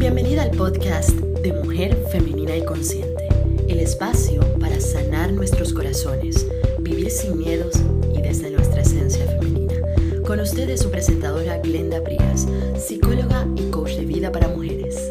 Bienvenida al podcast de Mujer Femenina y Consciente, el espacio para sanar nuestros corazones, vivir sin miedos y desde nuestra esencia femenina. Con ustedes su presentadora Glenda Prías, psicóloga y coach de vida para mujeres.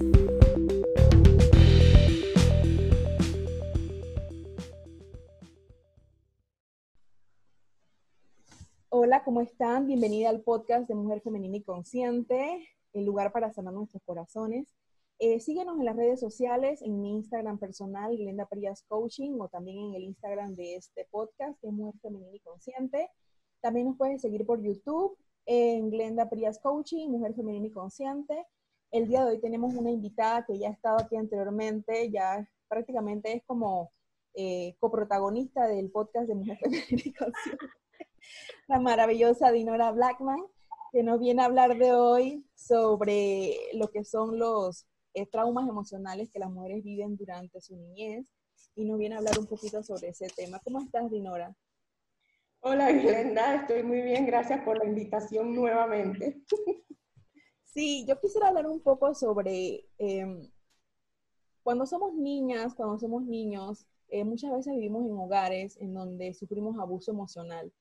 Hola, ¿cómo están? Bienvenida al podcast de Mujer Femenina y Consciente, el lugar para sanar nuestros corazones. Eh, síguenos en las redes sociales, en mi Instagram personal, Glenda Prías Coaching, o también en el Instagram de este podcast, que es Mujer Femenina y Consciente. También nos puedes seguir por YouTube, en Glenda Prías Coaching, Mujer Femenina y Consciente. El día de hoy tenemos una invitada que ya ha estado aquí anteriormente, ya prácticamente es como eh, coprotagonista del podcast de Mujer Femenina y Consciente, la maravillosa Dinora Blackman, que nos viene a hablar de hoy sobre lo que son los eh, traumas emocionales que las mujeres viven durante su niñez y nos viene a hablar un poquito sobre ese tema. ¿Cómo estás, Dinora? Hola, Glenda, estoy muy bien, gracias por la invitación nuevamente. Sí, yo quisiera hablar un poco sobre em, cuando somos niñas, cuando somos niños, eh, muchas veces vivimos en hogares en donde sufrimos abuso emocional,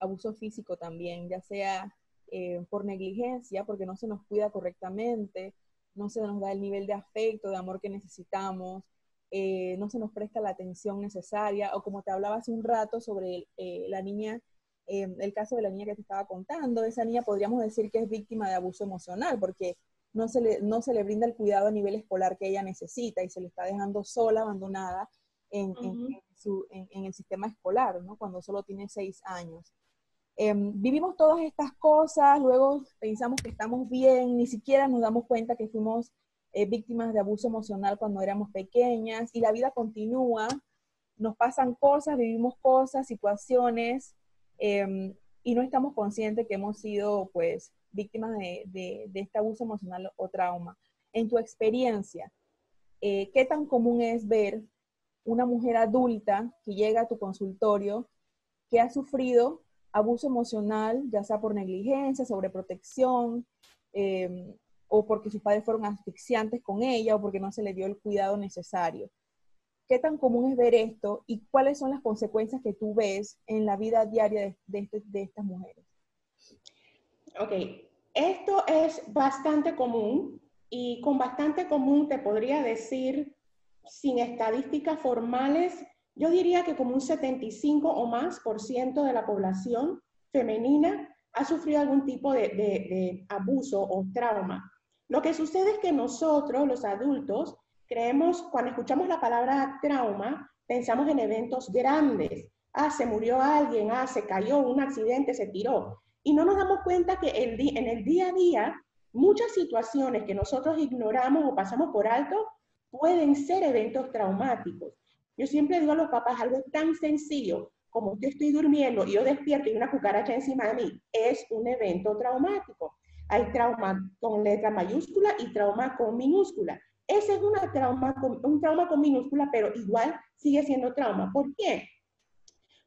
abuso físico también, ya sea eh, por negligencia, porque no se nos cuida correctamente, no se nos da el nivel de afecto, de amor que necesitamos, eh, no se nos presta la atención necesaria, o como te hablaba hace un rato sobre eh, la niña, eh, el caso de la niña que te estaba contando, esa niña podríamos decir que es víctima de abuso emocional, porque no se le, no se le brinda el cuidado a nivel escolar que ella necesita y se le está dejando sola, abandonada en, en el sistema escolar, ¿no? cuando solo tiene seis años. Em, vivimos todas estas cosas, luego pensamos que estamos bien, ni siquiera nos damos cuenta que fuimos eh, víctimas de abuso emocional cuando éramos pequeñas y la vida continúa, nos pasan cosas, vivimos cosas, situaciones em, y no estamos conscientes que hemos sido pues víctimas de, este abuso emocional o trauma. En tu experiencia, eh, ¿qué tan común es ver una mujer adulta que llega a tu consultorio que ha sufrido abuso emocional, ya sea por negligencia, sobreprotección, eh, o porque sus padres fueron asfixiantes con ella, o porque no se le dio el cuidado necesario. ¿Qué tan común es ver esto y cuáles son las consecuencias que tú ves en la vida diaria de, este, de estas mujeres? Ok, esto es bastante común y con bastante común te podría decir, sin estadísticas formales, yo diría que como un 75 o más por ciento de la población femenina ha sufrido algún tipo de, abuso o trauma. Lo que sucede es que nosotros, los adultos, creemos, cuando escuchamos la palabra trauma, pensamos en eventos grandes. Ah, se murió alguien, ah, se cayó, un accidente, se tiró. Y no nos damos cuenta que en el día a día, muchas situaciones que nosotros ignoramos o pasamos por alto pueden ser eventos traumáticos. Yo siempre digo a los papás algo tan sencillo como yo estoy durmiendo y yo despierto y una cucaracha encima de mí, es un evento traumático. Hay trauma con letra mayúscula y trauma con minúscula. Ese es una trauma un trauma con minúscula, pero igual sigue siendo trauma. ¿Por qué?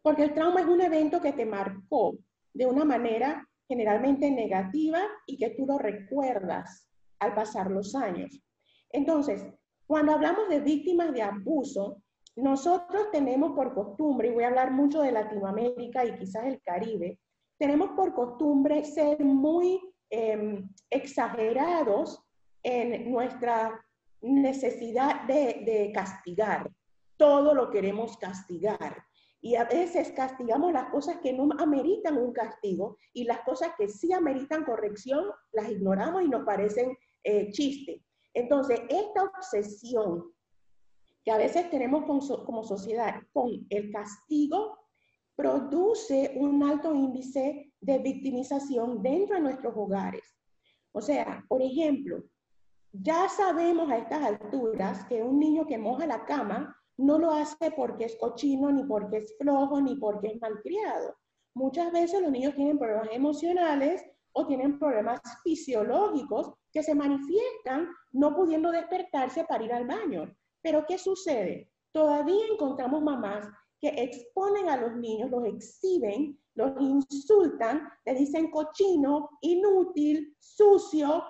Porque el trauma es un evento que te marcó de una manera generalmente negativa y que tú lo recuerdas al pasar los años. Entonces, cuando hablamos de víctimas de abuso, nosotros tenemos por costumbre, y voy a hablar mucho de Latinoamérica y quizás el Caribe, tenemos por costumbre ser muy em, exagerados en nuestra necesidad de, castigar. Todo lo queremos castigar. Y a veces castigamos las cosas que no ameritan un castigo y las cosas que sí ameritan corrección las ignoramos y nos parecen eh, chiste. Entonces, esta obsesión que a veces tenemos como sociedad con el castigo, produce un alto índice de victimización dentro de nuestros hogares. O sea, por ejemplo, ya sabemos a estas alturas que un niño que moja la cama no lo hace porque es cochino, ni porque es flojo, ni porque es malcriado. Muchas veces los niños tienen problemas emocionales o tienen problemas fisiológicos que se manifiestan no pudiendo despertarse para ir al baño. Pero ¿qué sucede? Todavía encontramos mamás que exponen a los niños, los exhiben, los insultan, le dicen cochino, inútil, sucio,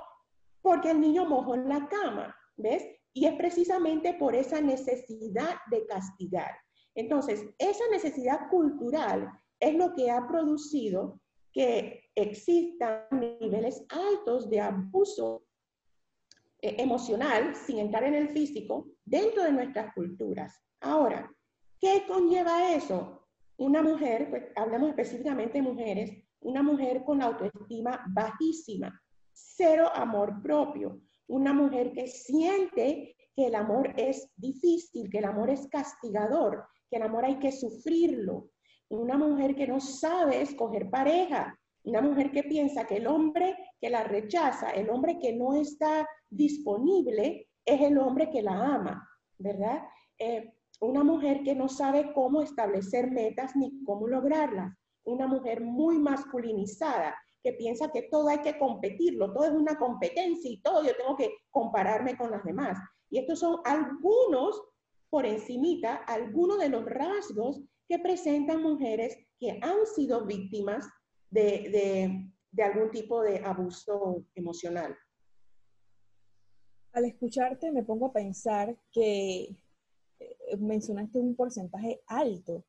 porque el niño mojó en la cama, ¿ves? Y es precisamente por esa necesidad de castigar. Entonces, esa necesidad cultural es lo que ha producido que existan niveles altos de abuso eh, emocional, sin entrar en el físico, dentro de nuestras culturas. Ahora, ¿qué conlleva eso? Una mujer, pues, hablamos específicamente de mujeres, una mujer con autoestima bajísima, cero amor propio, una mujer que siente que el amor es difícil, que el amor es castigador, que el amor hay que sufrirlo, una mujer que no sabe escoger pareja, una mujer que piensa que el hombre que la rechaza, el hombre que no está disponible, es el hombre que la ama, ¿verdad? Eh, una mujer que no sabe cómo establecer metas ni cómo lograrlas. Una mujer muy masculinizada, que piensa que todo hay que competirlo, todo es una competencia y todo yo tengo que compararme con las demás. Y estos son algunos, por encimita, algunos de los rasgos que presentan mujeres que han sido víctimas de, algún tipo de abuso emocional. Al escucharte me pongo a pensar que eh, mencionaste un porcentaje alto,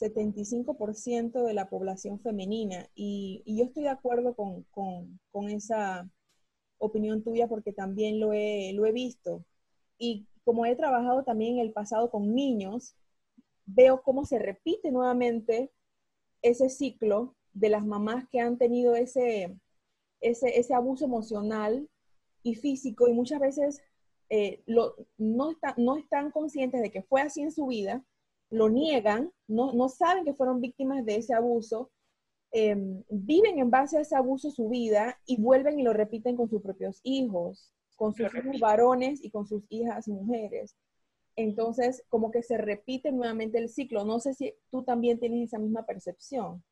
75% de la población femenina, y, yo estoy de acuerdo con, esa opinión tuya porque también lo he, lo he visto. Y como he trabajado también en el pasado con niños, veo cómo se repite nuevamente ese ciclo de las mamás que han tenido ese, ese, abuso emocional y físico y muchas veces eh, lo, no, no están conscientes de que fue así en su vida, lo niegan, no, no saben que fueron víctimas de ese abuso, em, viven en base a ese abuso su vida y vuelven y lo repiten con sus propios hijos, con sus hijos varones y con sus hijas mujeres. Entonces, como que se repite nuevamente el ciclo. No sé si tú también tienes esa misma percepción.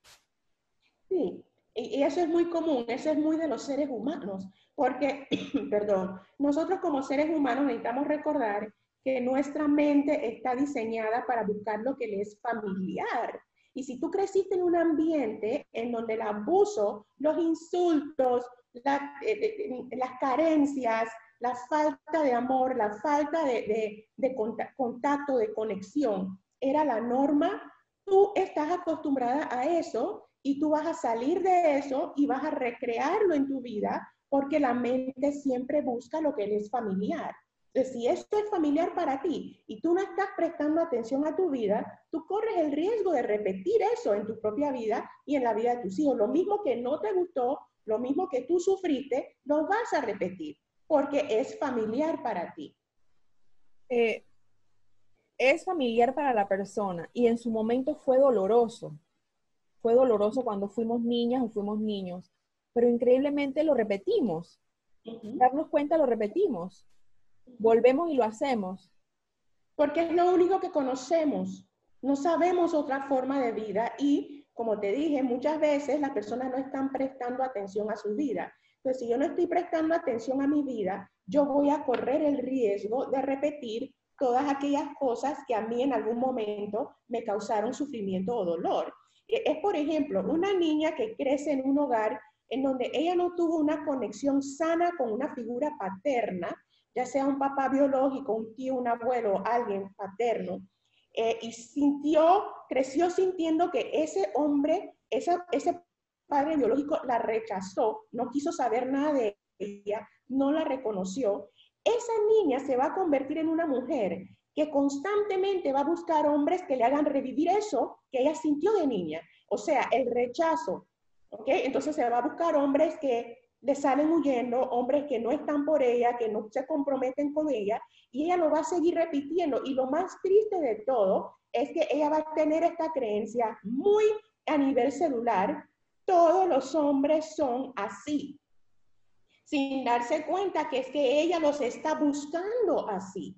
Sí, y eso es muy común, eso es muy de los seres humanos, porque, perdón, nosotros como seres humanos necesitamos recordar que nuestra mente está diseñada para buscar lo que le es familiar. Y si tú creciste en un ambiente en donde el abuso, los insultos, eh, las carencias, la falta de amor, la falta de, de contacto, de conexión, era la norma, tú estás acostumbrada a eso y tú vas a salir de eso y vas a recrearlo en tu vida porque la mente siempre busca lo que es familiar. Entonces, si esto es familiar para ti y tú no estás prestando atención a tu vida, tú corres el riesgo de repetir eso en tu propia vida y en la vida de tus hijos. Lo mismo que no te gustó, lo mismo que tú sufriste, lo vas a repetir porque es familiar para ti. Eh, es familiar para la persona y en su momento fue doloroso fue doloroso cuando fuimos niñas o fuimos niños, pero increíblemente lo repetimos. Darnos cuenta lo repetimos. Volvemos y lo hacemos. Porque es lo único que conocemos. No sabemos otra forma de vida y, como te dije, muchas veces las personas no están prestando atención a su vida. Entonces, si yo no estoy prestando atención a mi vida, yo voy a correr el riesgo de repetir todas aquellas cosas que a mí en algún momento me causaron sufrimiento o dolor. Eh, es, por ejemplo, una niña que crece en un hogar en donde ella no tuvo una conexión sana con una figura paterna, ya sea un papá biológico, un tío, un abuelo, alguien paterno, eh, y sintió, creció sintiendo que ese hombre, ese padre biológico la rechazó, no quiso saber nada de ella, no la reconoció, esa niña se va a convertir en una mujer que constantemente va a buscar hombres que le hagan revivir eso que ella sintió de niña, o sea, el rechazo. ¿ok? Entonces se va a buscar hombres que le salen huyendo, hombres que no están por ella, que no se comprometen con ella, y ella lo va a seguir repitiendo. Y lo más triste de todo es que ella va a tener esta creencia muy a nivel celular, todos los hombres son así, sin darse cuenta que es que ella los está buscando así.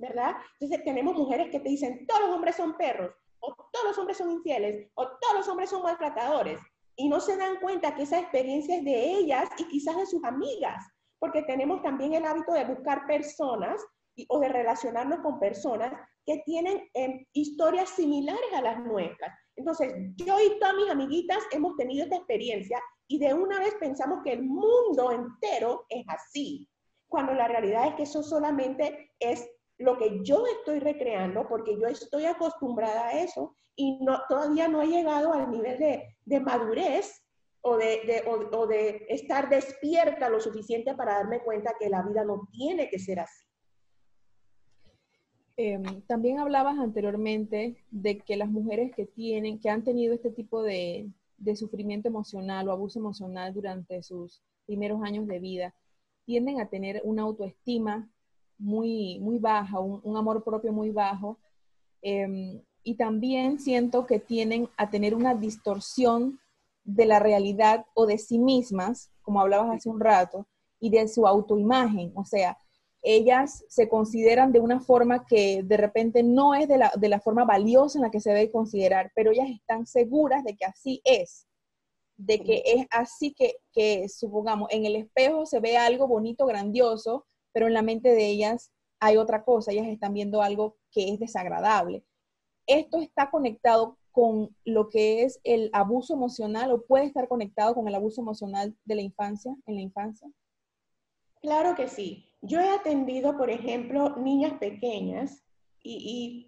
¿Verdad? Entonces tenemos mujeres que te dicen, todos los hombres son perros, o todos los hombres son infieles, o todos los hombres son maltratadores, y no se dan cuenta que esa experiencia es de ellas y quizás de sus amigas, porque tenemos también el hábito de buscar personas o de relacionarnos con personas que tienen em, historias similares a las nuestras. Entonces, yo y todas mis amiguitas hemos tenido esta experiencia y de una vez pensamos que el mundo entero es así, cuando la realidad es que eso solamente es lo que yo estoy recreando porque yo estoy acostumbrada a eso y no, todavía no he llegado al nivel de, madurez o de, o de estar despierta lo suficiente para darme cuenta que la vida no tiene que ser así. Em, también hablabas anteriormente de que las mujeres que tienen, que han tenido este tipo de, sufrimiento emocional o abuso emocional durante sus primeros años de vida, tienden a tener una autoestima muy, muy baja, un, amor propio muy bajo. Em, y también siento que tienen a tener una distorsión de la realidad o de sí mismas, como hablabas hace un rato, y de su autoimagen. O sea, ellas se consideran de una forma que de repente no es de la, forma valiosa en la que se debe considerar, pero ellas están seguras de que así es, de que es así que, que, supongamos, en el espejo se ve algo bonito, grandioso, pero en la mente de ellas hay otra cosa, ellas están viendo algo que es desagradable. Esto está conectado con lo que es el abuso emocional o puede estar conectado con el abuso emocional de la infancia, en la infancia. Claro que sí. Yo he atendido, por ejemplo, niñas pequeñas y,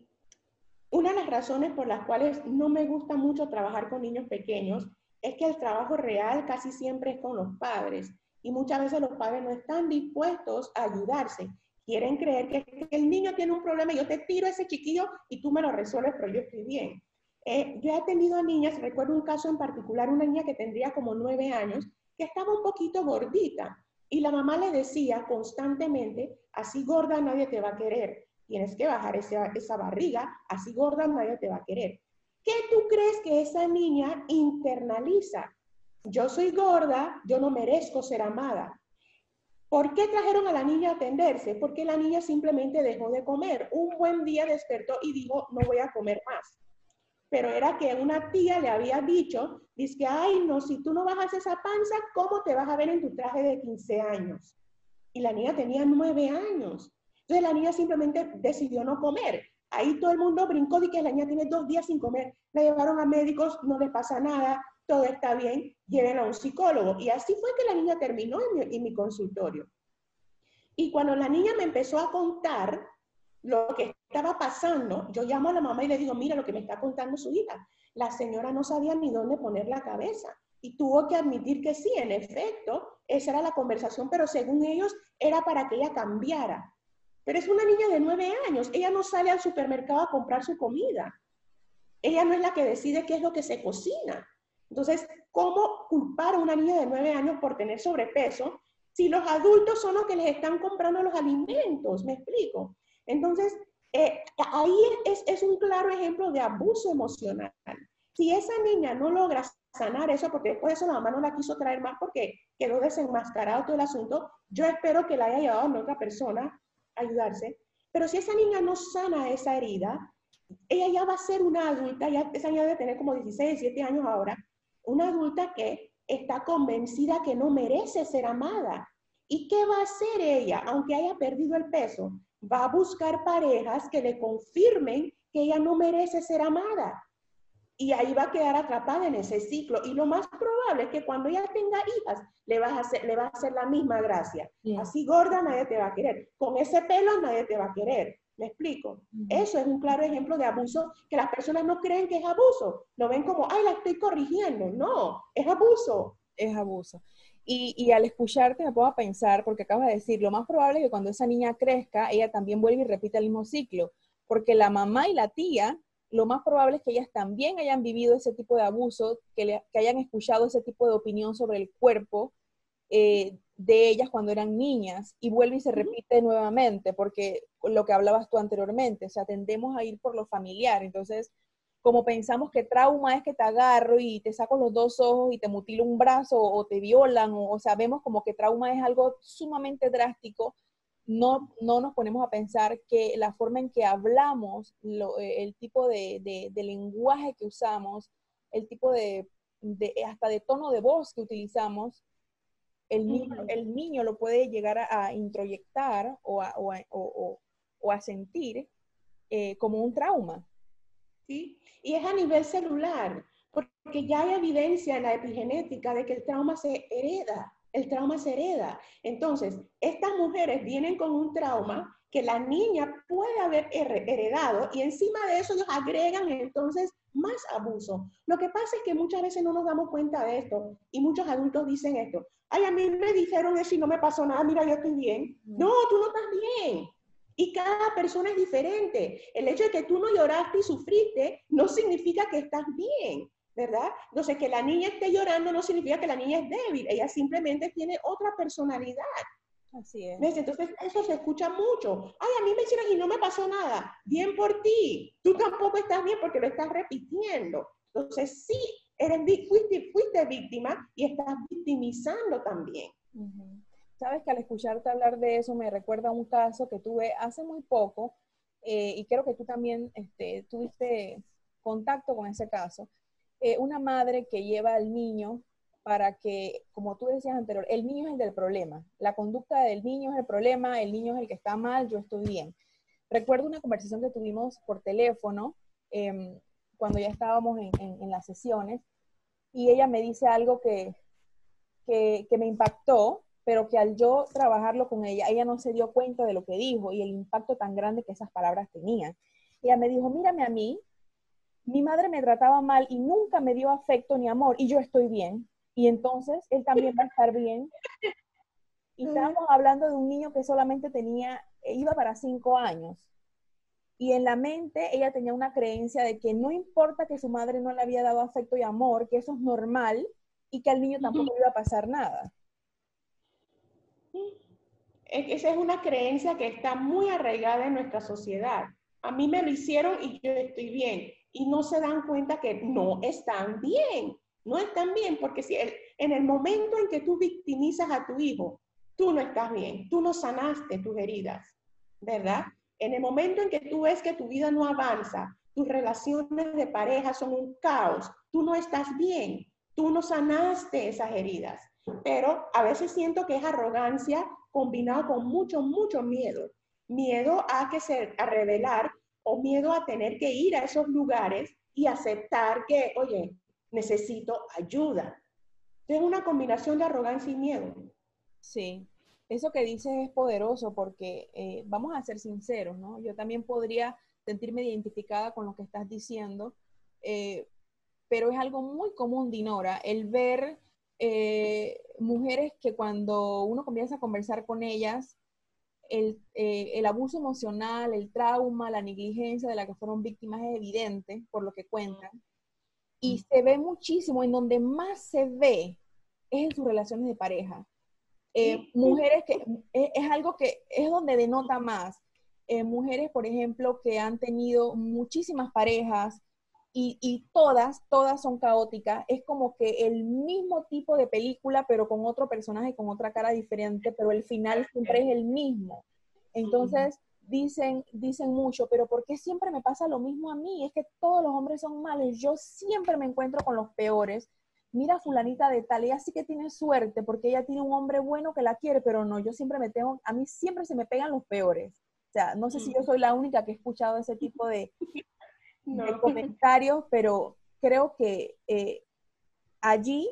una de las razones por las cuales no me gusta mucho trabajar con niños pequeños es que el trabajo real casi siempre es con los padres y muchas veces los padres no están dispuestos a ayudarse. Quieren creer que, el niño tiene un problema yo te tiro a ese chiquillo y tú me lo resuelves, pero yo estoy bien. Eh, yo he atendido a niñas, recuerdo un caso en particular, una niña que tendría como nueve años, que estaba un poquito gordita y la mamá le decía constantemente, así gorda nadie te va a querer, tienes que bajar esa, esa barriga, así gorda nadie te va a querer. ¿Qué tú crees que esa niña internaliza? Yo soy gorda, yo no merezco ser amada. ¿Por qué trajeron a la niña a atenderse? Porque la niña simplemente dejó de comer. Un buen día despertó y dijo, no voy a comer más pero era que una tía le había dicho, dice ay, no, si tú no bajas esa panza, ¿cómo te vas a ver en tu traje de 15 años? Y la niña tenía 9 años. Entonces la niña simplemente decidió no comer. Ahí todo el mundo brincó de que la niña tiene dos días sin comer. La llevaron a médicos, no le pasa nada, todo está bien, lleven a un psicólogo. Y así fue que la niña terminó en mi, en mi consultorio. Y cuando la niña me empezó a contar lo que estaba pasando, yo llamo a la mamá y le digo, mira lo que me está contando su hija. La señora no sabía ni dónde poner la cabeza y tuvo que admitir que sí, en efecto, esa era la conversación, pero según ellos era para que ella cambiara. Pero es una niña de nueve años, ella no sale al supermercado a comprar su comida. Ella no es la que decide qué es lo que se cocina. Entonces, ¿cómo culpar a una niña de nueve años por tener sobrepeso si los adultos son los que les están comprando los alimentos? ¿Me explico? Entonces, eh, ahí es, un claro ejemplo de abuso emocional. Si esa niña no logra sanar eso, porque después de eso la mamá no la quiso traer más porque quedó desenmascarado todo el asunto, yo espero que la haya llevado a otra persona a ayudarse. Pero si esa niña no sana esa herida, ella ya va a ser una adulta, ya esa niña debe tener como 16, 17 años ahora, una adulta que está convencida que no merece ser amada. ¿Y qué va a hacer ella, aunque haya perdido el peso? va a buscar parejas que le confirmen que ella no merece ser amada. Y ahí va a quedar atrapada en ese ciclo. Y lo más probable es que cuando ella tenga hijas, le, vas a hacer, le va a hacer la misma gracia. Así gorda nadie te va a querer. Con ese pelo nadie te va a querer. ¿Me explico? Eso es un claro ejemplo de abuso que las personas no creen que es abuso. Lo ven como, ay, la estoy corrigiendo. No, es abuso. Es abuso. Y, al escucharte me puedo pensar, porque acabas de decir, lo más probable es que cuando esa niña crezca, ella también vuelva y repita el mismo ciclo, porque la mamá y la tía, lo más probable es que ellas también hayan vivido ese tipo de abuso, que, hayan escuchado ese tipo de opinión sobre el cuerpo eh, de ellas cuando eran niñas, y vuelve y se repite nuevamente, porque lo que hablabas tú anteriormente, o sea, tendemos a ir por lo familiar, entonces como pensamos que trauma es que te agarro y te saco los dos ojos y te mutilo un brazo o te violan, o, sabemos como que trauma es algo sumamente drástico, no, no nos ponemos a pensar que la forma en que hablamos, eh, el tipo de, lenguaje que usamos, el tipo de, hasta de tono de voz que utilizamos, el niño, el niño lo puede llegar a, introyectar o a, o a sentir eh, como un trauma. ¿Sí? Y es a nivel celular. porque ya hay evidencia en la epigenética de que el trauma se hereda, el trauma se hereda. Entonces, estas mujeres vienen con un trauma que la niña puede haber heredado y encima de eso ellos agregan entonces más abuso. Lo que pasa es que muchas veces no nos damos cuenta de esto y muchos adultos dicen esto, ay, a mí me dijeron eso y no me pasó nada, mira, yo estoy bien. No, tú no estás bien. Y cada persona es diferente. El hecho de que tú no lloraste y sufriste no significa que estás bien, ¿verdad? Entonces, que la niña esté llorando no significa que la niña es débil. Ella simplemente tiene otra personalidad. Así es. Entonces, eso se escucha mucho. Ay, a mí me hicieron y no me pasó nada. Bien por ti. Tú tampoco estás bien porque lo estás repitiendo. Entonces, sí, eres, fuiste, fuiste víctima y estás victimizando también. Sabes que al escucharte hablar de eso me recuerda un caso que tuve hace muy poco eh, y creo que tú también este, tuviste contacto con ese caso. Eh, una madre que lleva al niño para que, como tú decías anterior, el niño es el del problema. La conducta del niño es el problema, el niño es el que está mal, yo estoy bien. Recuerdo una conversación que tuvimos por teléfono em, cuando ya estábamos en, las sesiones y ella me dice algo que, que, me impactó, pero que al yo trabajarlo con ella, ella no se dio cuenta de lo que dijo y el impacto tan grande que esas palabras tenían. Ella me dijo, mírame a mí, mi madre me trataba mal y nunca me dio afecto ni amor y yo estoy bien y entonces él también va a estar bien. Y estábamos hablando de un niño que solamente tenía, iba para cinco años. Y en la mente ella tenía una creencia de que no importa que su madre no le había dado afecto y amor, que eso es normal y que al niño tampoco le iba a pasar nada. Esa es una creencia que está muy arraigada en nuestra sociedad. A mí me lo hicieron y yo estoy bien. Y no se dan cuenta que no están bien no están bien, porque si en el momento en que tú victimizas a tu hijo, tú no estás bien, tú no sanaste tus heridas, ¿verdad? En el momento en que tú ves que tu vida no avanza, tus relaciones de pareja son un caos, tú no estás bien, tú no sanaste esas heridas. Pero a veces siento que es arrogancia combinado con mucho, mucho miedo. Miedo a que se, a revelar o miedo a tener que ir a esos lugares y aceptar que, oye, necesito ayuda. Es una combinación de arrogancia y miedo. Sí, eso que dices es poderoso porque eh, vamos a ser sinceros, ¿no? Yo también podría sentirme identificada con lo que estás diciendo, eh, pero es algo muy común, Dinora, el ver eh, mujeres que cuando uno comienza a conversar con ellas, el, el, abuso emocional, el trauma, la negligencia de la que fueron víctimas es evidente por lo que cuentan. Y se ve muchísimo, en donde más se ve es en sus relaciones de pareja. Eh, mujeres que es, algo que es donde denota más. Eh, mujeres, por ejemplo, que han tenido muchísimas parejas y, y, todas, todas son caóticas. Es como que el mismo tipo de película, pero con otro personaje, con otra cara diferente, pero el final siempre es el mismo. Entonces, dicen, dicen mucho, pero ¿por qué siempre me pasa lo mismo a mí? Es que todos los hombres son malos, yo siempre me encuentro con los peores. Mira fulanita de tal, ella sí que tiene suerte porque ella tiene un hombre bueno que la quiere, pero no, yo siempre me tengo, a mí siempre se me pegan los peores. O sea, no sé si yo soy la única que he escuchado ese tipo de, comentarios, pero creo que eh, allí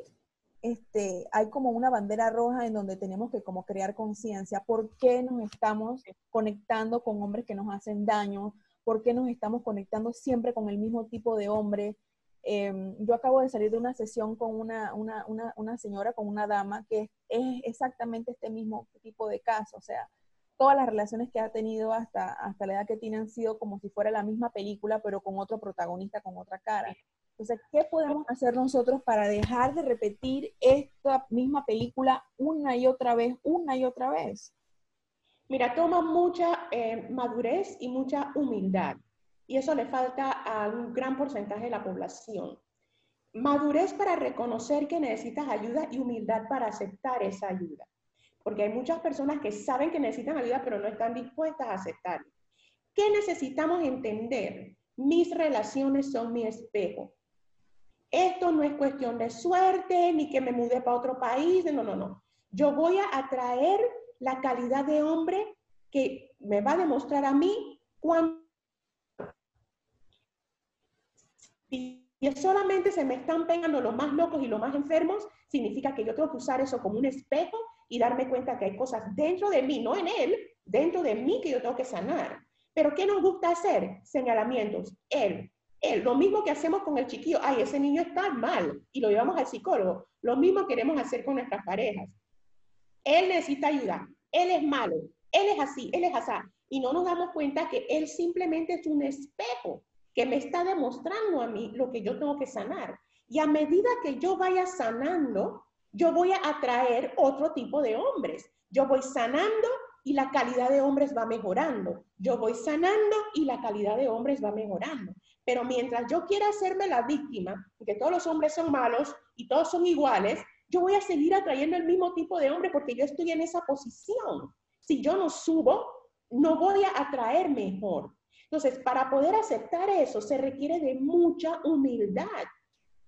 este, hay como una bandera roja en donde tenemos que como crear conciencia. ¿Por qué nos estamos conectando con hombres que nos hacen daño? ¿Por qué nos estamos conectando siempre con el mismo tipo de hombre? Em, yo acabo de salir de una sesión con una, una, una, una, señora, con una dama, que es exactamente este mismo tipo de caso. O sea, todas las relaciones que ha tenido hasta, hasta la edad que tiene han sido como si fuera la misma película, pero con otro protagonista, con otra cara. Entonces, ¿qué podemos hacer nosotros para dejar de repetir esta misma película una y otra vez, una y otra vez? Mira, toma mucha eh, madurez y mucha humildad. Y eso le falta a un gran porcentaje de la población. Madurez para reconocer que necesitas ayuda y humildad para aceptar esa ayuda. Porque hay muchas personas que saben que necesitan ayuda, pero no están dispuestas a aceptarla. ¿Qué necesitamos entender? Mis relaciones son mi espejo. Esto no es cuestión de suerte, ni que me mudé para otro país, no, no, no. Yo voy a atraer la calidad de hombre que me va a demostrar a mí cuando solamente se me están pegando los más locos y los más enfermos, significa que yo tengo que usar eso como un espejo y darme cuenta que hay cosas dentro de mí, no en él, dentro de mí que yo tengo que sanar. Pero ¿qué nos gusta hacer? Señalamientos. Él, él. Lo mismo que hacemos con el chiquillo. Ay, ese niño está mal y lo llevamos al psicólogo. Lo mismo queremos hacer con nuestras parejas. Él necesita ayuda. Él es malo. Él es así. Él es así. Y no nos damos cuenta que él simplemente es un espejo que me está demostrando a mí lo que yo tengo que sanar. Y a medida que yo vaya sanando, yo voy a atraer otro tipo de hombres. Yo voy sanando y la calidad de hombres va mejorando. Yo voy sanando y la calidad de hombres va mejorando. Pero mientras yo quiera hacerme la víctima, que todos los hombres son malos y todos son iguales, yo voy a seguir atrayendo el mismo tipo de hombre porque yo estoy en esa posición. Si yo no subo, no voy a atraer mejor. Entonces, para poder aceptar eso se requiere de mucha humildad,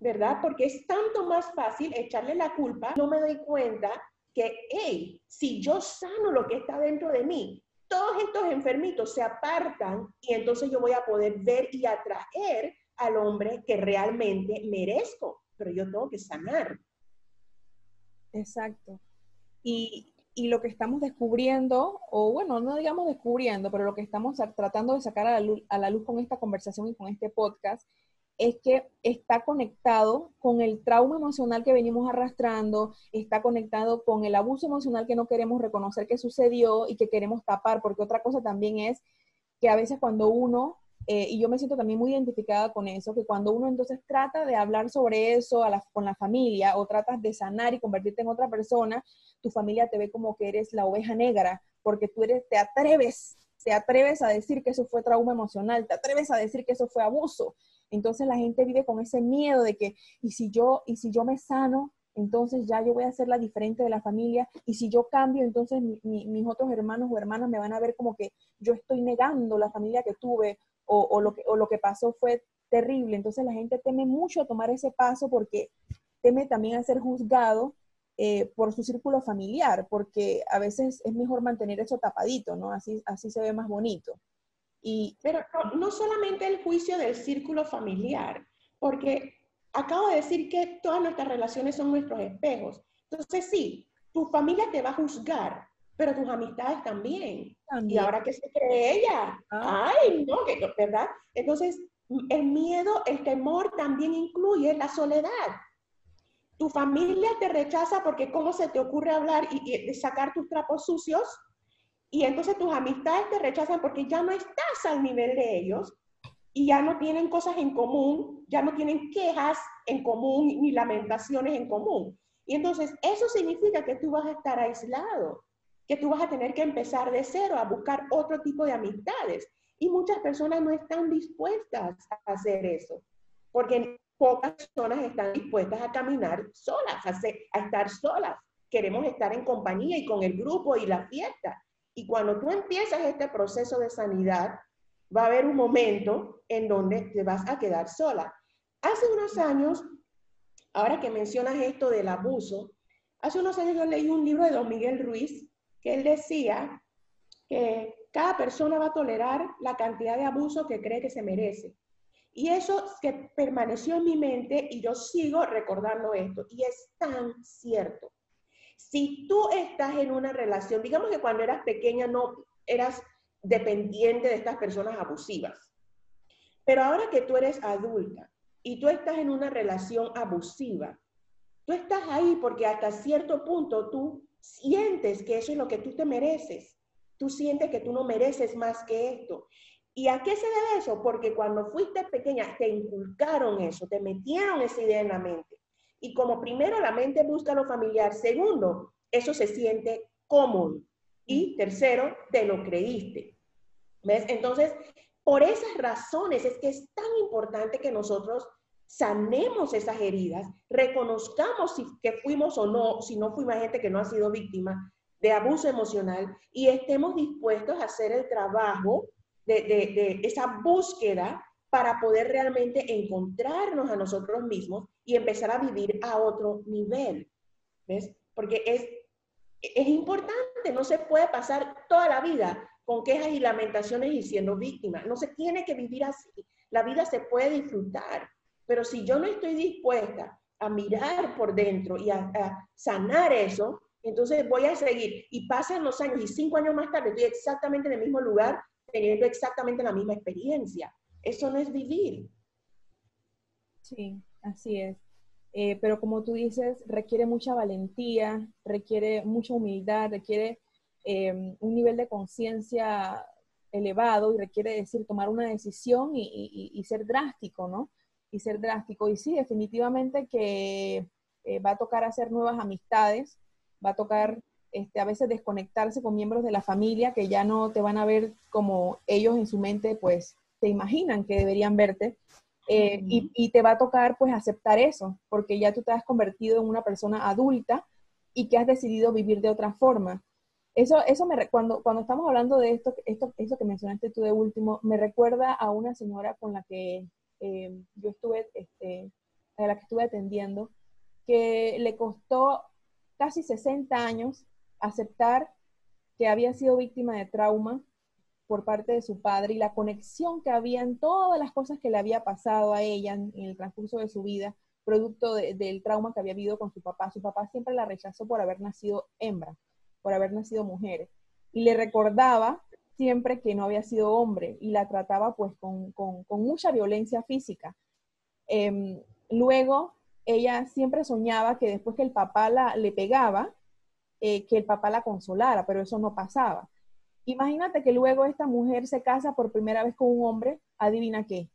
¿verdad? Porque es tanto más fácil echarle la culpa. No me doy cuenta que, hey, si yo sano lo que está dentro de mí, todos estos enfermitos se apartan y entonces yo voy a poder ver y atraer al hombre que realmente merezco, pero yo tengo que sanar. Exacto. Y, y lo que estamos descubriendo, o bueno, no digamos descubriendo, pero lo que estamos tratando de sacar a la, luz, a la luz con esta conversación y con este podcast, es que está conectado con el trauma emocional que venimos arrastrando, está conectado con el abuso emocional que no queremos reconocer que sucedió y que queremos tapar, porque otra cosa también es que a veces cuando uno, eh, y yo me siento también muy identificada con eso, que cuando uno entonces trata de hablar sobre eso con la familia o tratas de sanar y convertirte en otra persona, tu familia te ve como que eres la oveja negra, porque tú eres, te atreves, te atreves a decir que eso fue trauma emocional, te atreves a decir que eso fue abuso. Entonces la gente vive con ese miedo de que, y si yo, y si yo me sano, entonces ya yo voy a ser la diferente de la familia, y si yo cambio, entonces mis otros hermanos o hermanas me van a ver como que yo estoy negando la familia que tuve, o, lo, que, o lo que pasó fue terrible. Entonces la gente teme mucho tomar ese paso porque teme también a ser juzgado eh, por su círculo familiar, porque a veces es mejor mantener eso tapadito, ¿no? Así, así se ve más bonito. Pero no, solamente el juicio del círculo familiar, porque acabo de decir que todas nuestras relaciones son nuestros espejos. Entonces, sí, tu familia te va a juzgar, pero tus amistades también. ¿Y ahora qué se cree ella? Ah. Ay, no, ¿verdad? Entonces, el miedo, el temor también incluye la soledad. Tu familia te rechaza porque cómo se te ocurre hablar y, y sacar tus trapos sucios y entonces tus amistades te rechazan porque ya no estás al nivel de ellos y ya no tienen cosas en común, ya no tienen quejas en común ni lamentaciones en común. Y entonces eso significa que tú vas a estar aislado, que tú vas a tener que empezar de cero a buscar otro tipo de amistades. Y muchas personas no están dispuestas a hacer eso, porque pocas personas están dispuestas a caminar solas, a, a estar solas. Queremos estar en compañía y con el grupo y la fiesta. Y cuando tú empiezas este proceso de sanidad, va a haber un momento en donde te vas a quedar sola. Hace unos años, ahora que mencionas esto del abuso, hace unos años yo leí un libro de Don Miguel Ruiz que él decía que cada persona va a tolerar la cantidad de abuso que cree que se merece. Y eso que permaneció en mi mente y yo sigo recordando esto. Y es tan cierto. Si tú estás en una relación, digamos que cuando eras pequeña no eras dependiente de estas personas abusivas, pero ahora que tú eres adulta y tú estás en una relación abusiva, tú estás ahí porque hasta cierto punto tú sientes que eso es lo que tú te mereces. Tú sientes que tú no mereces más que esto. ¿Y a qué se debe eso? Porque cuando fuiste pequeña te inculcaron eso, te metieron esa idea en la mente. Y como primero la mente busca lo familiar, segundo, eso se siente cómodo. Y tercero, te lo creíste. ¿Ves? Entonces, por esas razones es que es tan importante que nosotros sanemos esas heridas, reconozcamos si que fuimos o no, si no fuimos gente que no ha sido víctima de abuso emocional y estemos dispuestos a hacer el trabajo de, de esa búsqueda para poder realmente encontrarnos a nosotros mismos y empezar a vivir a otro nivel. ¿Ves? Porque es, es importante, no se puede pasar toda la vida con quejas y lamentaciones y siendo víctima. No se tiene que vivir así. La vida se puede disfrutar. Pero si yo no estoy dispuesta a mirar por dentro y a, sanar eso, entonces voy a seguir. Y pasan los años y cinco años más tarde estoy exactamente en el mismo lugar, teniendo exactamente la misma experiencia. Eso no es vivir. Sí, así es. Eh, pero como tú dices, requiere mucha valentía, requiere mucha humildad, requiere em, un nivel de conciencia elevado y requiere decir tomar una decisión y, ser drástico, ¿no? Y ser drástico. Y sí, definitivamente que eh, va a tocar hacer nuevas amistades, va a tocar este, a veces desconectarse con miembros de la familia que ya no te van a ver como ellos en su mente, pues, te imaginan que deberían verte. Eh, y, te va a tocar, pues, aceptar eso, porque ya tú te has convertido en una persona adulta y que has decidido vivir de otra forma. Eso, eso me, cuando, cuando estamos hablando de esto, esto, eso que mencionaste tú de último, me recuerda a una señora con la que eh, yo estuve, este, a la que estuve atendiendo, que le costó casi 60 años aceptar que había sido víctima de trauma por parte de su padre y la conexión que había en todas las cosas que le había pasado a ella en, el transcurso de su vida, producto del trauma que había vivido con su papá. Su papá siempre la rechazó por haber nacido hembra por haber nacido mujer. Y le recordaba siempre que no había sido hombre y la trataba pues con, mucha violencia física. Em, luego, ella siempre soñaba que después que el papá la, le pegaba, eh, que el papá la consolara, pero eso no pasaba. Imagínate que luego esta mujer se casa por primera vez con un hombre, adivina qué,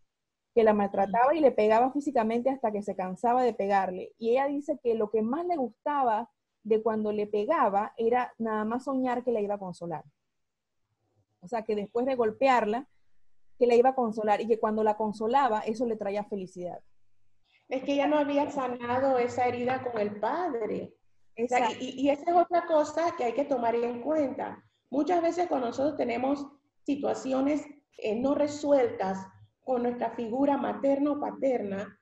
que la maltrataba y le pegaba físicamente hasta que se cansaba de pegarle. Y ella dice que lo que más le gustaba de cuando le pegaba era nada más soñar que la iba a consolar. O sea, que después de golpearla, que la iba a consolar y que cuando la consolaba, eso le traía felicidad. Es que ella no había sanado esa herida con el padre. y, y, esa es otra cosa que hay que tomar en cuenta. Muchas veces cuando nosotros tenemos situaciones eh, no resueltas con nuestra figura materna o paterna,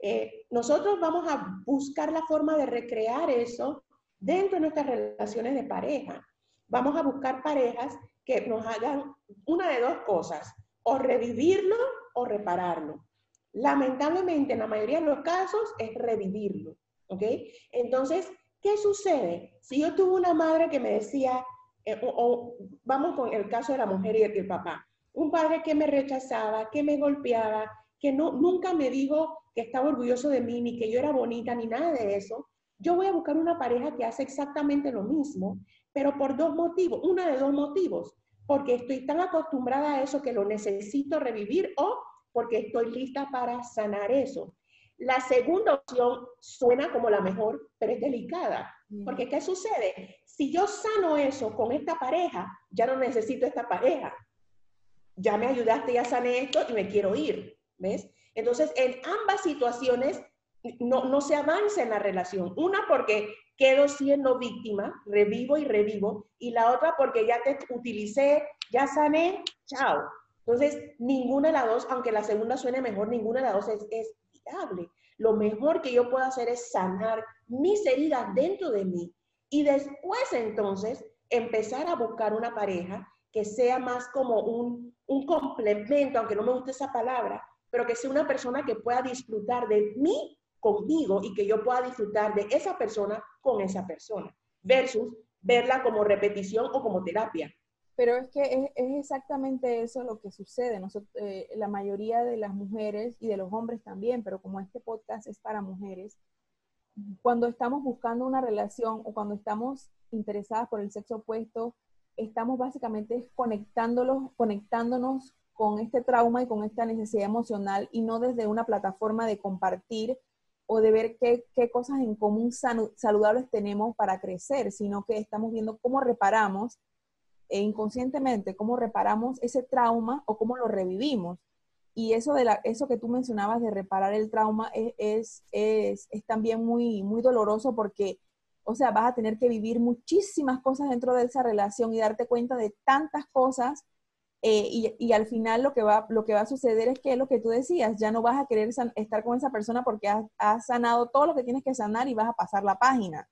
eh, nosotros vamos a buscar la forma de recrear eso dentro de nuestras relaciones de pareja. Vamos a buscar parejas que nos hagan una de dos cosas, o revivirlo o repararlo. Lamentablemente, en la mayoría de los casos es revivirlo, ¿ok? Entonces, ¿qué sucede? Si yo tuve una madre que me decía, eh, o, vamos con el caso de la mujer y el, papá, un padre que me rechazaba, que me golpeaba, que no, nunca me dijo que estaba orgulloso de mí, ni que yo era bonita, ni nada de eso, yo voy a buscar una pareja que hace exactamente lo mismo, pero por dos motivos, una de dos motivos, porque estoy tan acostumbrada a eso que lo necesito revivir o porque estoy lista para sanar eso. La segunda opción suena como la mejor, pero es delicada, porque ¿qué sucede? Si yo sano eso con esta pareja, ya no necesito esta pareja. Ya me ayudaste, ya sané esto y me quiero ir, ¿ves? Entonces, en ambas situaciones no, no se avanza en la relación. Una porque quedo siendo víctima, revivo y revivo, y la otra porque ya te utilicé, ya sané, chao. Entonces, ninguna de las dos, aunque la segunda suene mejor, ninguna de las dos es, es viable. Lo mejor que yo puedo hacer es sanar mis heridas dentro de mí y después entonces empezar a buscar una pareja que sea más como un, un complemento, aunque no me guste esa palabra, pero que sea una persona que pueda disfrutar de mí conmigo y que yo pueda disfrutar de esa persona con esa persona, versus verla como repetición o como terapia. Pero es que es, exactamente eso lo que sucede. Nosotros, eh, la mayoría de las mujeres y de los hombres también, pero como este podcast es para mujeres, cuando estamos buscando una relación o cuando estamos interesadas por el sexo opuesto, estamos básicamente conectándolos, conectándonos con este trauma y con esta necesidad emocional y no desde una plataforma de compartir o de ver qué, cosas en común saludables tenemos para crecer, sino que estamos viendo cómo reparamos e inconscientemente, cómo reparamos ese trauma o cómo lo revivimos. Y eso, de la, eso que tú mencionabas de reparar el trauma es, es, es también muy, muy doloroso porque, o sea, vas a tener que vivir muchísimas cosas dentro de esa relación y darte cuenta de tantas cosas eh, y, al final lo que, va, lo que va a suceder es que lo que tú decías, ya no vas a querer estar con esa persona porque has, sanado todo lo que tienes que sanar y vas a pasar la página.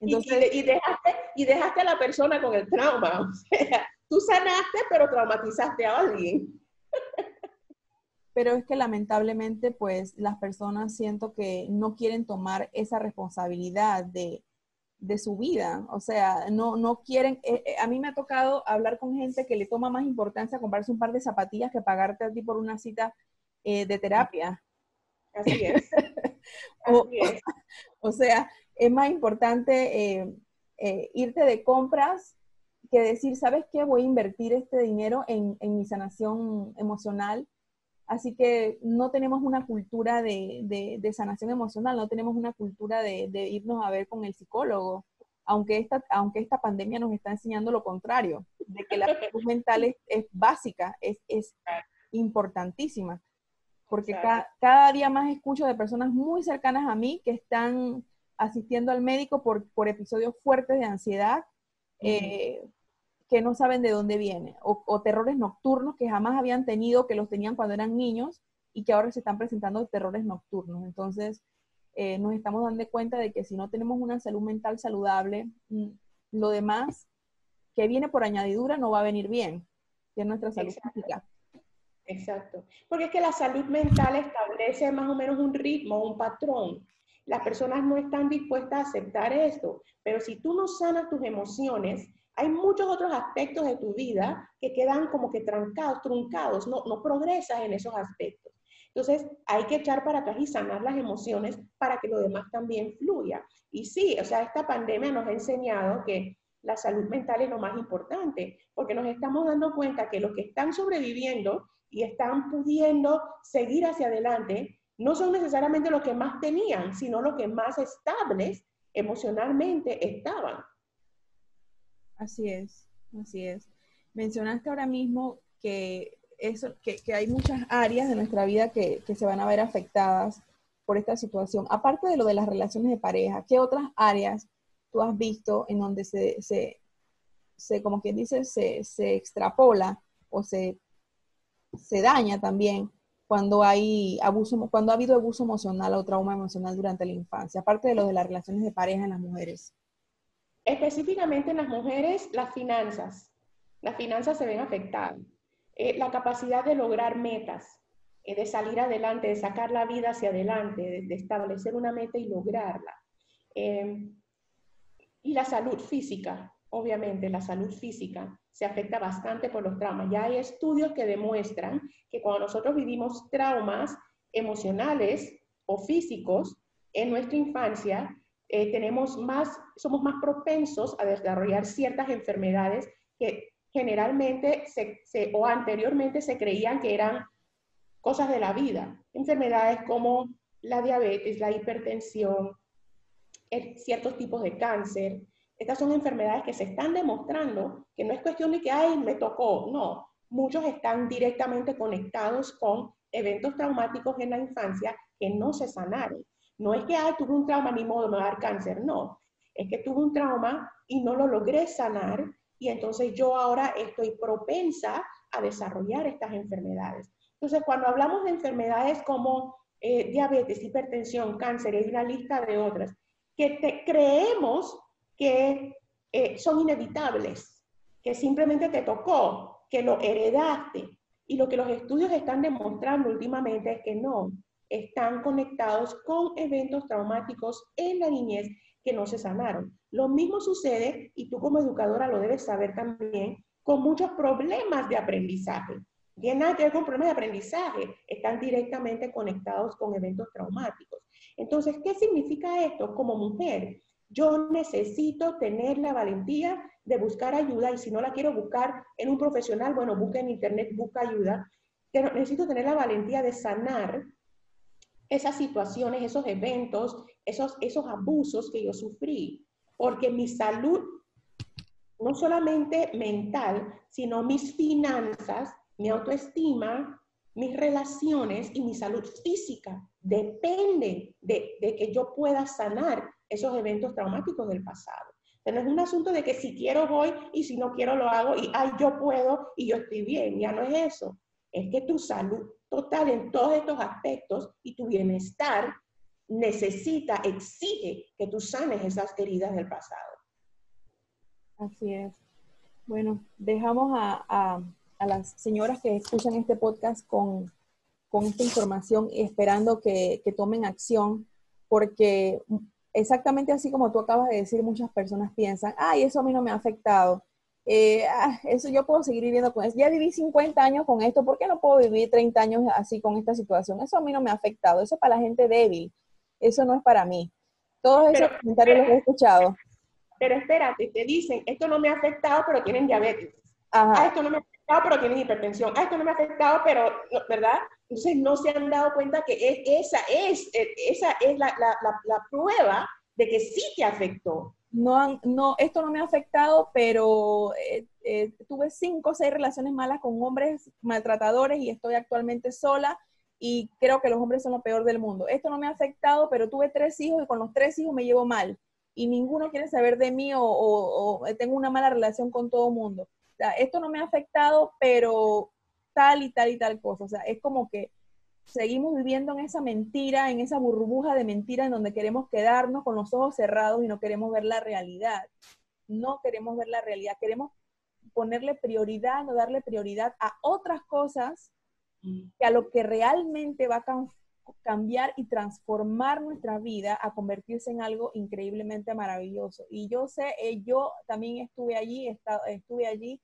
Entonces, y, dejaste, y dejaste a la persona con el trauma. O sea, tú sanaste, pero traumatizaste a alguien. pero es que lamentablemente pues las personas siento que no quieren tomar esa responsabilidad de, su vida, o sea, no, no quieren, eh, eh, a mí me ha tocado hablar con gente que le toma más importancia comprarse un par de zapatillas que pagarte a ti por una cita eh, de terapia. Así es. o, sea, es más importante irte de compras que decir, ¿sabes qué? Voy a invertir este dinero en, en mi sanación emocional Así que no tenemos una cultura de, sanación emocional, no tenemos una cultura de, irnos a ver con el psicólogo, aunque esta, aunque esta pandemia nos está enseñando lo contrario, de que la salud mental es, básica, es, importantísima. Porque cada día más escucho de personas muy cercanas a mí que están asistiendo al médico por, episodios fuertes de ansiedad, que no saben de dónde viene, o, terrores nocturnos que jamás habían tenido, que los tenían cuando eran niños y que ahora se están presentando terrores nocturnos. Entonces, eh, nos estamos dando cuenta de que si no tenemos una salud mental saludable, mm, lo demás que viene por añadidura no va a venir bien, que es nuestra salud física. Exacto, porque es que la salud mental establece más o menos un ritmo, un patrón. Las personas no están dispuestas a aceptar esto, pero si tú no sanas tus emociones, hay muchos otros aspectos de tu vida que quedan como que trancados, truncados, no, no progresas en esos aspectos. Entonces, hay que echar para atrás y sanar las emociones para que lo demás también fluya. Y sí, o sea, esta pandemia nos ha enseñado que la salud mental es lo más importante, porque nos estamos dando cuenta que los que están sobreviviendo y están pudiendo seguir hacia adelante no son necesariamente los que más tenían, sino los que más estables emocionalmente estaban. Así es, así es. Mencionaste ahora mismo que, eso, que, hay muchas áreas de nuestra vida que, se van a ver afectadas por esta situación. Aparte de lo de las relaciones de pareja, ¿qué otras áreas tú has visto en donde se, se, como quien dice, se, se extrapola o se, se daña también cuando hay abuso, cuando ha habido abuso emocional o trauma emocional durante la infancia, aparte de lo de las relaciones de pareja en las mujeres? Específicamente en las mujeres, las finanzas. Las finanzas se ven afectadas. Eh, la capacidad de lograr metas, eh, de salir adelante, de sacar la vida hacia adelante, de, establecer una meta y lograrla. Eh, y la salud física, obviamente, la salud física se afecta bastante por los traumas. Ya hay estudios que demuestran que cuando nosotros vivimos traumas emocionales o físicos en nuestra infancia, eh, tenemos más, somos más propensos a desarrollar ciertas enfermedades que generalmente se, o anteriormente se creían que eran cosas de la vida. Enfermedades como la diabetes, la hipertensión, ciertos tipos de cáncer. Estas son enfermedades que se están demostrando que no es cuestión de que, ay, me tocó. No, muchos están directamente conectados con eventos traumáticos en la infancia que no se sanaron. No es que, ah, tuve un trauma, ni modo, me va dar cáncer. No, es que tuve un trauma y no lo logré sanar y entonces yo ahora estoy propensa a desarrollar estas enfermedades. Entonces, cuando hablamos de enfermedades como eh, diabetes, hipertensión, cáncer, hay una lista de otras, que creemos que eh, son inevitables, que simplemente te tocó, que lo heredaste. Y lo que los estudios están demostrando últimamente es que no, están conectados con eventos traumáticos en la niñez que no se sanaron. Lo mismo sucede, y tú como educadora lo debes saber también, con muchos problemas de aprendizaje. Tiene nada con problemas de aprendizaje, están directamente conectados con eventos traumáticos. Entonces, ¿qué significa esto como mujer? Yo necesito tener la valentía de buscar ayuda y si no la quiero buscar en un profesional, bueno, busca en internet, busca ayuda. Necesito tener la valentía de sanar esas situaciones, esos eventos, esos, esos abusos que yo sufrí, porque mi salud, no solamente mental, sino mis finanzas, mi autoestima, mis relaciones y mi salud física dependen de, que yo pueda sanar esos eventos traumáticos del pasado. Pero no es un asunto de que si quiero voy y si no quiero lo hago y ay, yo puedo y yo estoy bien. Ya no es eso. Es que tu salud total en todos estos aspectos y tu bienestar necesita, exige que tú sanes esas heridas del pasado. Así es. Bueno, dejamos a, a, las señoras que escuchan este podcast con, con esta información esperando que, que tomen acción, porque exactamente así como tú acabas de decir, muchas personas piensan, ay, eso a mí no me ha afectado. Eh, ah, eso yo puedo seguir viviendo con eso. Ya viví 50 años con esto, ¿por qué no puedo vivir 30 años así con esta situación? Eso a mí no me ha afectado, eso es para la gente débil, eso no es para mí. Todos esos comentarios los he escuchado. Pero espérate, te dicen, esto no me ha afectado, pero tienen diabetes. Ah, esto no me ha afectado, pero tienen hipertensión. Ah, esto no me ha afectado, pero, ¿verdad? Entonces no se han dado cuenta que esa es, eh, esa es la, la, la, prueba de que sí te afectó. No, no, esto no me ha afectado, pero eh, eh, tuve cinco o seis relaciones malas con hombres maltratadores y estoy actualmente sola y creo que los hombres son lo peor del mundo. Esto no me ha afectado, pero tuve tres hijos y con los tres hijos me llevo mal y ninguno quiere saber de mí o, tengo una mala relación con todo el mundo. O esto no me ha afectado, pero tal y tal y tal cosa. O sea, es como que seguimos viviendo en esa mentira, en esa burbuja de mentira en donde queremos quedarnos con los ojos cerrados y no queremos ver la realidad. No queremos ver la realidad, queremos ponerle prioridad, no darle prioridad a otras cosas que a lo que realmente va a cambiar y transformar nuestra vida a convertirse en algo increíblemente maravilloso. Y yo sé, eh, yo también estuve allí, estuve allí,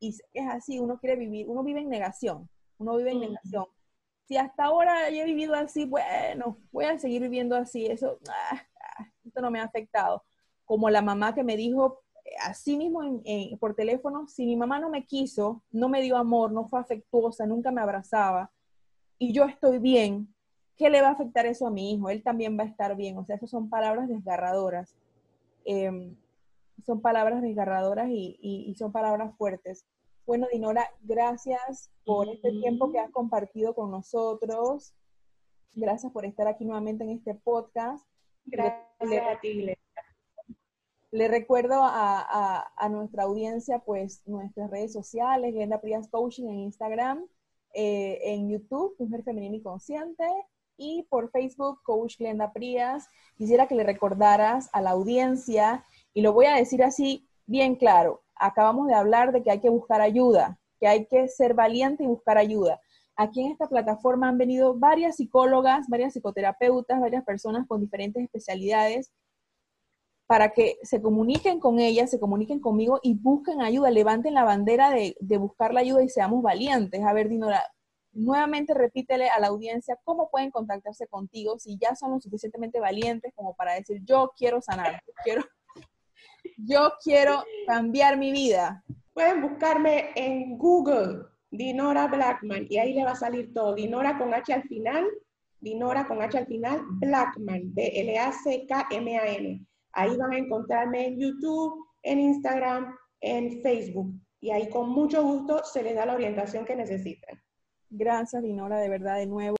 y es así, uno quiere vivir, uno vive en negación, uno vive en negación. Si hasta ahora he vivido así, bueno, voy a seguir viviendo así, eso, ah, ah, no me ha afectado. Como la mamá que me dijo, así mismo por teléfono, si mi mamá no me quiso, no me dio amor, no fue afectuosa, nunca me abrazaba, y yo estoy bien, ¿qué le va a afectar eso a mi hijo? Él también va a estar bien. O sea, esas son palabras desgarradoras. Em, son palabras desgarradoras y, son palabras fuertes. Bueno, Dinora, gracias por este tiempo que has compartido con nosotros. Gracias por estar aquí nuevamente en este podcast. Gracias a ti, le recuerdo a, nuestra audiencia, pues, nuestras redes sociales, Glenda Prias Coaching en Instagram, eh, en YouTube, Mujer Femenina y Consciente, y por Facebook, Coach Glenda Prias. Quisiera que le recordaras a la audiencia, y lo voy a decir así bien claro, acabamos de hablar de que hay que buscar ayuda, que hay que ser valiente y buscar ayuda. Aquí en esta plataforma han venido varias psicólogas, varias psicoterapeutas, varias personas con diferentes especialidades para que se comuniquen con ellas, se comuniquen conmigo y busquen ayuda, levanten la bandera de, buscar la ayuda y seamos valientes. A ver, Dinora, nuevamente repítele a la audiencia cómo pueden contactarse contigo si ya son lo suficientemente valientes como para decir, yo quiero sanar, quiero, yo quiero cambiar mi vida. Pueden buscarme en Google, Dinora Blackman, y ahí le va a salir todo. Dinora con H al final, Dinora con H al final, Blackman, B-L-A-C-K-M-A-N. Ahí van a encontrarme en YouTube, en Instagram, en Facebook. Y ahí con mucho gusto se les da la orientación que necesitan. Gracias, Dinora, de verdad, de nuevo.